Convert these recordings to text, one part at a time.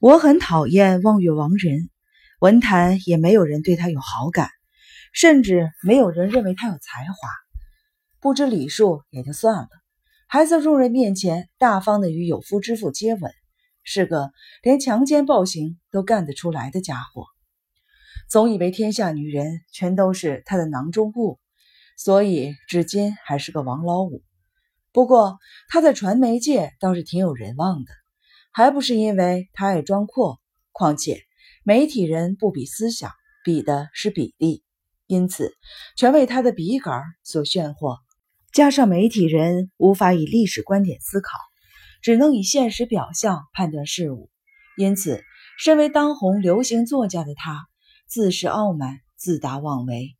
我很讨厌望月王仁，文坛也没有人对他有好感，甚至没有人认为他有才华。不知礼数也就算了，还在众人面前大方的与有夫之妇接吻，是个连强奸暴行都干得出来的家伙。总以为天下女人全都是他的囊中物，所以至今还是个王老五。不过他在传媒界倒是挺有人望的，还不是因为他爱装阔。况且媒体人不比思想，比的是比例，因此全为他的笔杆所炫惑。加上媒体人无法以历史观点思考，只能以现实表象判断事物，因此身为当红流行作家的他，自恃傲慢，自大妄为，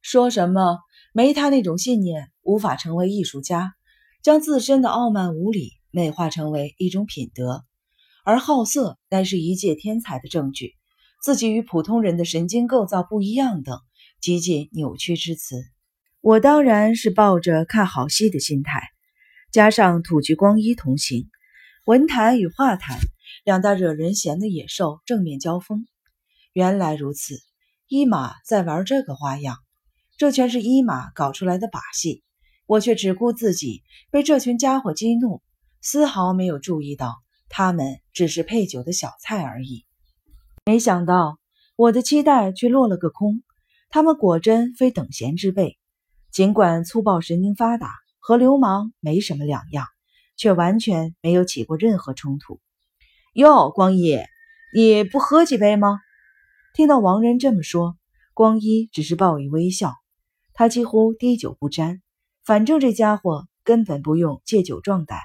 说什么没他那种信念，无法成为艺术家。将自身的傲慢无礼美化成为一种品德，而好色乃是一介天才的证据，自己与普通人的神经构造不一样等极尽扭曲之词。我当然是抱着看好戏的心态，加上土居光一同行，文坛与画坛两大惹人嫌的野兽正面交锋。原来如此，伊马在玩这个花样，这全是伊马搞出来的把戏。我却只顾自己被这群家伙激怒，丝毫没有注意到他们只是配酒的小菜而已。没想到我的期待却落了个空，他们果真非等闲之辈。尽管粗暴、神经发达，和流氓没什么两样，却完全没有起过任何冲突。哟，光一，你不喝几杯吗？听到王仁这么说，光一只是报以微笑，他几乎滴酒不沾。反正这家伙根本不用借酒壮胆，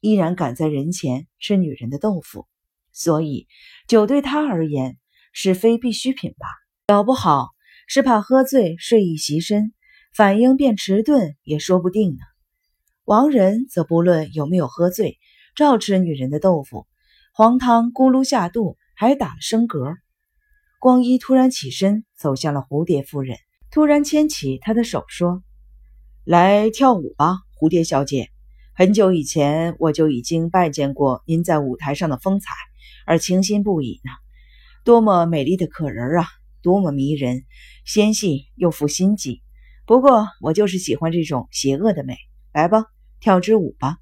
依然敢在人前吃女人的豆腐，所以酒对他而言是非必需品吧？搞不好是怕喝醉睡意袭身，反应变迟钝也说不定呢。王仁则不论有没有喝醉，照吃女人的豆腐，黄汤咕噜下肚，还打了升格。光一突然起身走向了蝴蝶夫人，突然牵起她的手说。来跳舞吧，蝴蝶小姐。很久以前我就已经拜见过您在舞台上的风采，而倾心不已呢。多么美丽的可人啊，多么迷人，纤细又富心机。不过我就是喜欢这种邪恶的美。来吧，跳支舞吧。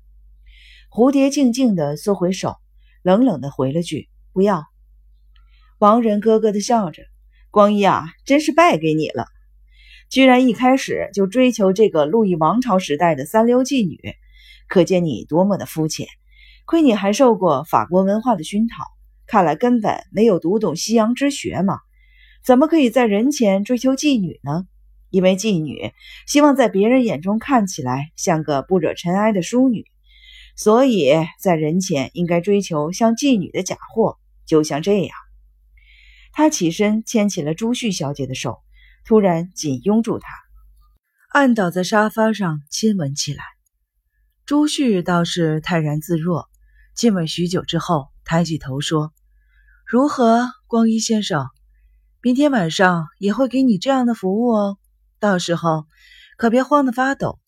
蝴蝶静静地缩回手，冷冷地回了句：“不要。”王仁咯咯地笑着：“光一啊，真是败给你了。”居然一开始就追求这个路易王朝时代的三流妓女，可见你多么的肤浅。亏你还受过法国文化的熏陶，看来根本没有读懂西洋之学嘛？怎么可以在人前追求妓女呢？因为妓女希望在别人眼中看起来像个不惹尘埃的淑女，所以在人前应该追求像妓女的假货。就像这样，他起身牵起了朱旭小姐的手。突然紧拥住他，按倒在沙发上亲吻起来。朱旭倒是泰然自若，静吻许久之后，抬起头说：“如何，光一先生？明天晚上也会给你这样的服务哦。到时候可别慌得发抖。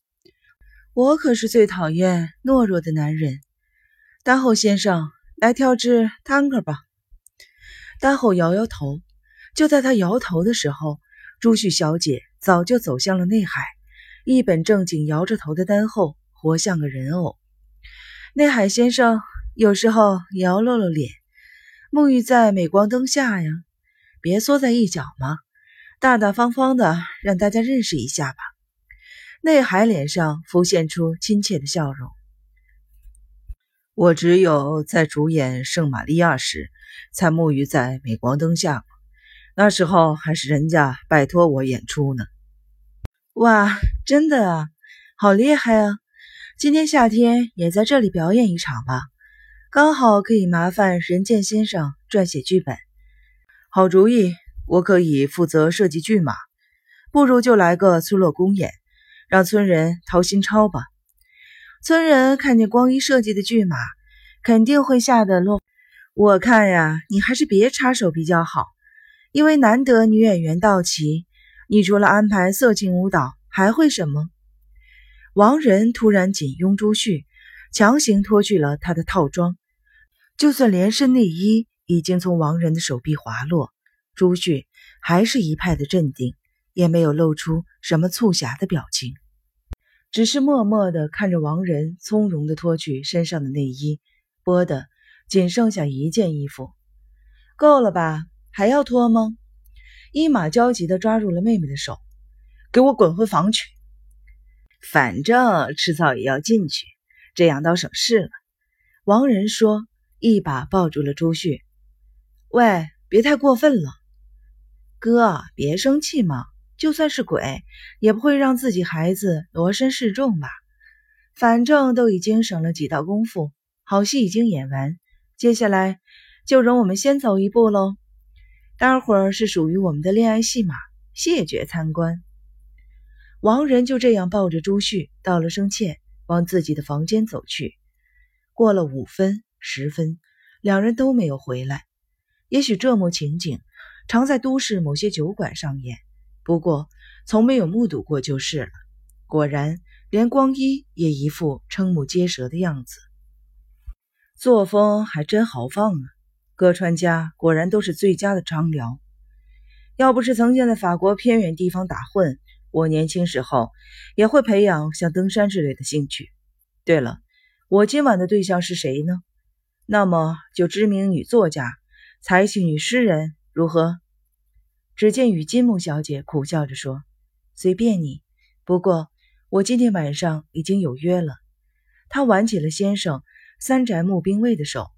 我可是最讨厌懦弱的男人。丹后先生，来跳支探戈吧。”丹后摇摇头。就在他摇头的时候，朱旭小姐早就走向了内海，一本正经摇着头的丹后，活像个人偶。内海先生有时候也要露露脸，沐浴在镁光灯下呀，别缩在一角嘛，大大方方的让大家认识一下吧。内海脸上浮现出亲切的笑容。我只有在主演《圣玛利亚》时，才沐浴在镁光灯下。那时候还是人家拜托我演出呢。哇，真的啊，好厉害啊！今天夏天也在这里表演一场吧，刚好可以麻烦任剑先生撰写剧本。好主意，我可以负责设计剧码。不如就来个村落公演，让村人掏心钞吧。村人看见光一设计的剧码，肯定会吓得落。我看呀，你还是别插手比较好。因为难得女演员到齐，你除了安排色情舞蹈，还会什么？王仁突然紧拥朱旭，强行脱去了他的套装，就算连身内衣已经从王仁的手臂滑落，朱旭还是一派的镇定，也没有露出什么促狭的表情，只是默默地看着王仁从容地脱去身上的内衣，剥的仅剩下一件衣服。够了吧？还要脱吗？伊玛焦急地抓住了妹妹的手，给我滚回房去！反正迟早也要进去，这样倒省事了。王仁说，一把抱住了朱旭。喂，别太过分了，哥，别生气嘛。就算是鬼，也不会让自己孩子罗身示众吧？反正都已经省了几道功夫，好戏已经演完，接下来就容我们先走一步喽。待会儿是属于我们的恋爱戏码，谢绝参观。王仁就这样抱着朱旭道了声歉，往自己的房间走去。过了五分、十分，两人都没有回来。也许这幕情景常在都市某些酒馆上演，不过从没有目睹过就是了。果然，连光一也一副瞠目结舌的样子，作风还真豪放啊！各川家果然都是最佳的张辽。要不是曾经在法国偏远地方打混，我年轻时候也会培养像登山之类的兴趣。对了，我今晚的对象是谁呢？那么就知名女作家。才气女诗人如何？只见与金木小姐苦笑着说：“随便你，不过我今天晚上已经有约了。”她挽起了先生三宅木兵卫的手：“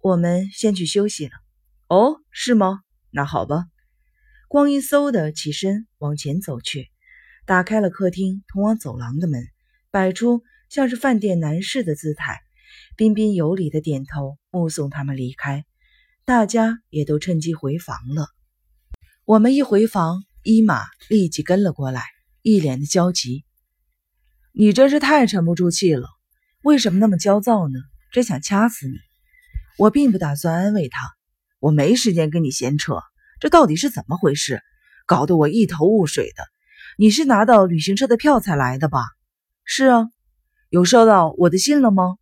我们先去休息了。”“哦，是吗？那好吧。”光一嗖的起身往前走去，打开了客厅通往走廊的门，摆出像是饭店男士的姿态，彬彬有礼的点头，目送他们离开。大家也都趁机回房了。我们一回房，伊玛立即跟了过来，一脸的焦急。你真是太沉不住气了，为什么那么焦躁呢？真想掐死你！我并不打算安慰他，我没时间跟你闲扯。这到底是怎么回事？搞得我一头雾水的。你是拿到旅行社的票才来的吧？是啊。有收到我的信了吗？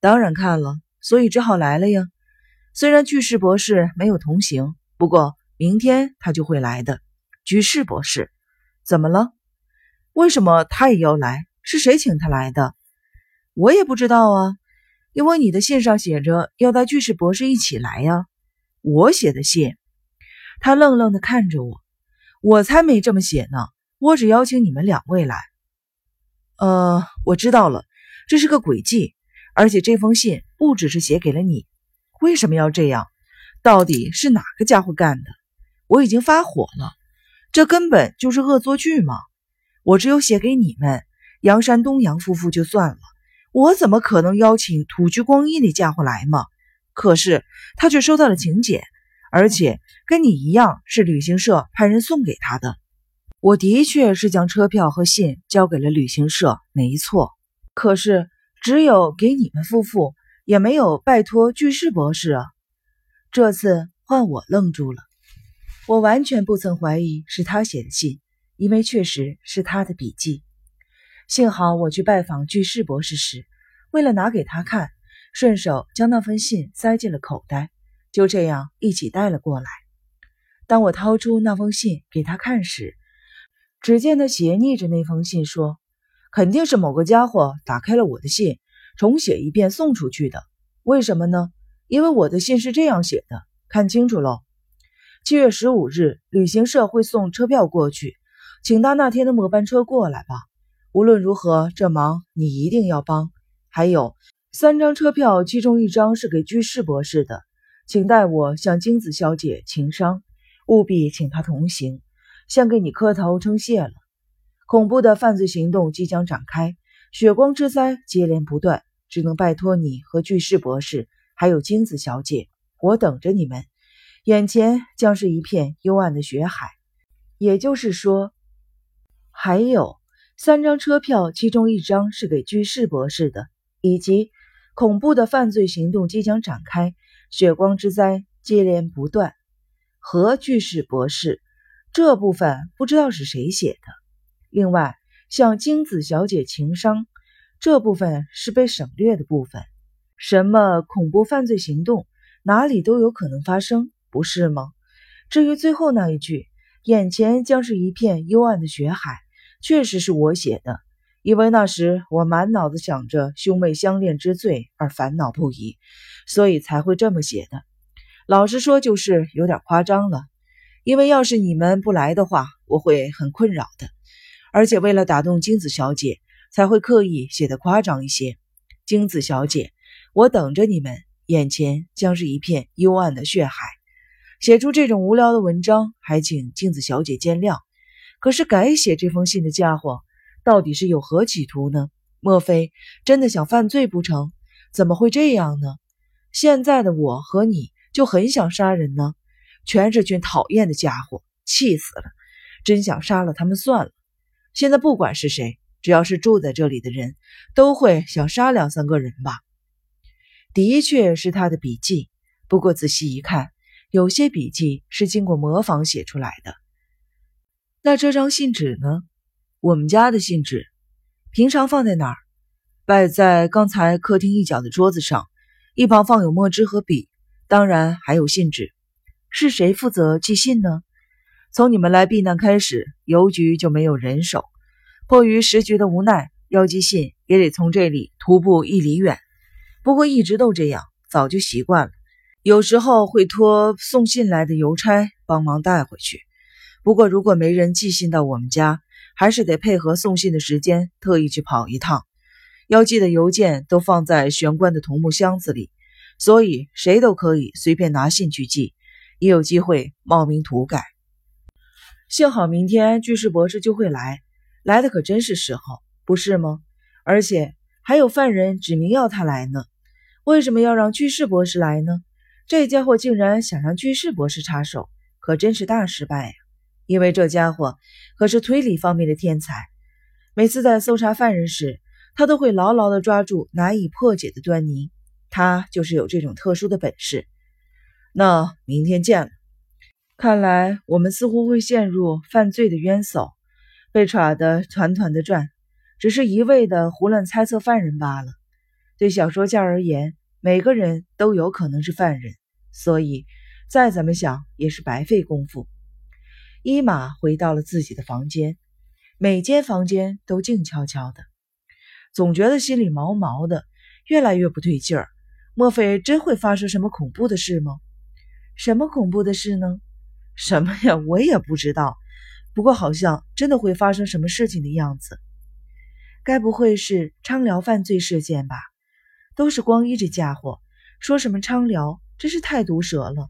当然看了，所以只好来了呀。虽然巨士博士没有同行，不过明天他就会来的。巨士博士，怎么了？为什么他也要来？是谁请他来的？我也不知道啊，因为你的信上写着要带巨士博士一起来呀。我写的信？他愣愣地看着我，我才没这么写呢。我只邀请你们两位来。呃，我知道了，这是个诡计，而且这封信不只是写给了你。为什么要这样？到底是哪个家伙干的？我已经发火了，这根本就是恶作剧嘛！我只有写给你们杨山东阳夫妇就算了，我怎么可能邀请土居光一那家伙来嘛？可是他却收到了请柬，而且跟你一样是旅行社派人送给他的。我的确是将车票和信交给了旅行社，没错。可是只有给你们夫妇。也没有拜托巨士博士啊！这次换我愣住了。我完全不曾怀疑是他写的信，因为确实是他的笔记。幸好我去拜访巨士博士时，为了拿给他看，顺手将那封信塞进了口袋，就这样一起带了过来。当我掏出那封信给他看时，只见他斜睨着那封信说：“肯定是某个家伙打开了我的信。”重写一遍送出去的，为什么呢？因为我的信是这样写的，看清楚喽。七月十五日，旅行社会送车票过去，请搭那天的末班车过来吧。无论如何，这忙你一定要帮。还有三张车票，其中一张是给居士博士的，请代我向金子小姐请商，务必请她同行，先给你磕头称谢了。恐怖的犯罪行动即将展开。血光之灾接连不断，只能拜托你和巨士博士，还有金子小姐，我等着你们。眼前将是一片幽暗的血海。也就是说，还有三张车票，其中一张是给巨士博士的，以及恐怖的犯罪行动即将展开，血光之灾接连不断和巨士博士这部分不知道是谁写的。另外。像金子小姐情商这部分是被省略的部分。什么恐怖犯罪行动？哪里都有可能发生，不是吗？至于最后那一句“眼前将是一片幽暗的血海”，确实是我写的，因为那时我满脑子想着兄妹相恋之罪而烦恼不已，所以才会这么写的。老实说，就是有点夸张了。因为要是你们不来的话，我会很困扰的。而且为了打动金子小姐，才会刻意写的夸张一些。金子小姐，我等着你们。眼前将是一片幽暗的血海。写出这种无聊的文章，还请镜子小姐见谅。可是改写这封信的家伙，到底是有何企图呢？莫非真的想犯罪不成？怎么会这样呢？现在的我和你就很想杀人呢，全是群讨厌的家伙，气死了！真想杀了他们算了。现在不管是谁，只要是住在这里的人，都会想杀两三个人吧。的确是他的笔记，不过仔细一看，有些笔记是经过模仿写出来的。那这张信纸呢？我们家的信纸，平常放在哪儿？摆在刚才客厅一角的桌子上，一旁放有墨汁和笔，当然还有信纸。是谁负责寄信呢？从你们来避难开始，邮局就没有人手，迫于时局的无奈，要寄信也得从这里徒步一里远。不过一直都这样，早就习惯了。有时候会托送信来的邮差帮忙带回去。不过如果没人寄信到我们家，还是得配合送信的时间，特意去跑一趟。要寄的邮件都放在玄关的桐木箱子里，所以谁都可以随便拿信去寄，也有机会冒名涂改。幸好明天居士博士就会来，来的可真是时候，不是吗？而且还有犯人指明要他来呢。为什么要让居士博士来呢？这家伙竟然想让居士博士插手，可真是大失败呀！因为这家伙可是推理方面的天才，每次在搜查犯人时，他都会牢牢地抓住难以破解的端倪。他就是有这种特殊的本事。那明天见了。看来我们似乎会陷入犯罪的冤手，被耍得团团的转，只是一味的胡乱猜测犯人罢了。对小说家而言，每个人都有可能是犯人，所以再怎么想也是白费功夫。伊玛回到了自己的房间，每间房间都静悄悄的，总觉得心里毛毛的，越来越不对劲儿。莫非真会发生什么恐怖的事吗？什么恐怖的事呢？什么呀？我也不知道。不过好像真的会发生什么事情的样子。该不会是昌辽犯罪事件吧？都是光一这家伙，说什么昌辽，真是太毒舌了。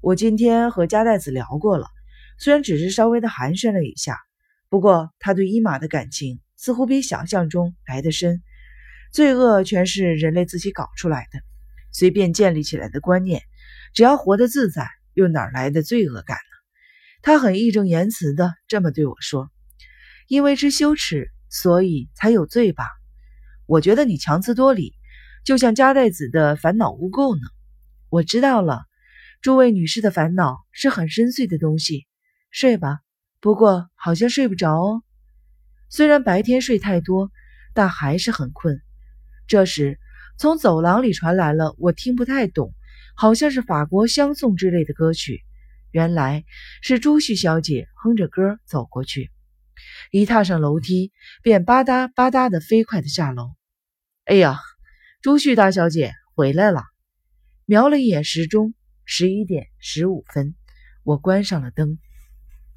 我今天和加代子聊过了，虽然只是稍微的寒暄了一下，不过他对伊玛的感情似乎比想象中来得深。罪恶全是人类自己搞出来的，随便建立起来的观念，只要活得自在，又哪来的罪恶感呢？他很义正言辞的这么对我说：“因为知羞耻，所以才有罪吧？”我觉得你强词夺理。就像加代子的烦恼污垢呢？我知道了，诸位女士的烦恼是很深邃的东西。睡吧，不过好像睡不着哦。虽然白天睡太多，但还是很困。这时，从走廊里传来了我听不太懂，好像是法国相送之类的歌曲。原来是朱旭小姐哼着歌走过去，一踏上楼梯，便吧嗒吧嗒的飞快的下楼。哎呀！朱旭大小姐回来了，瞄了一眼时钟，十一点十五分。我关上了灯。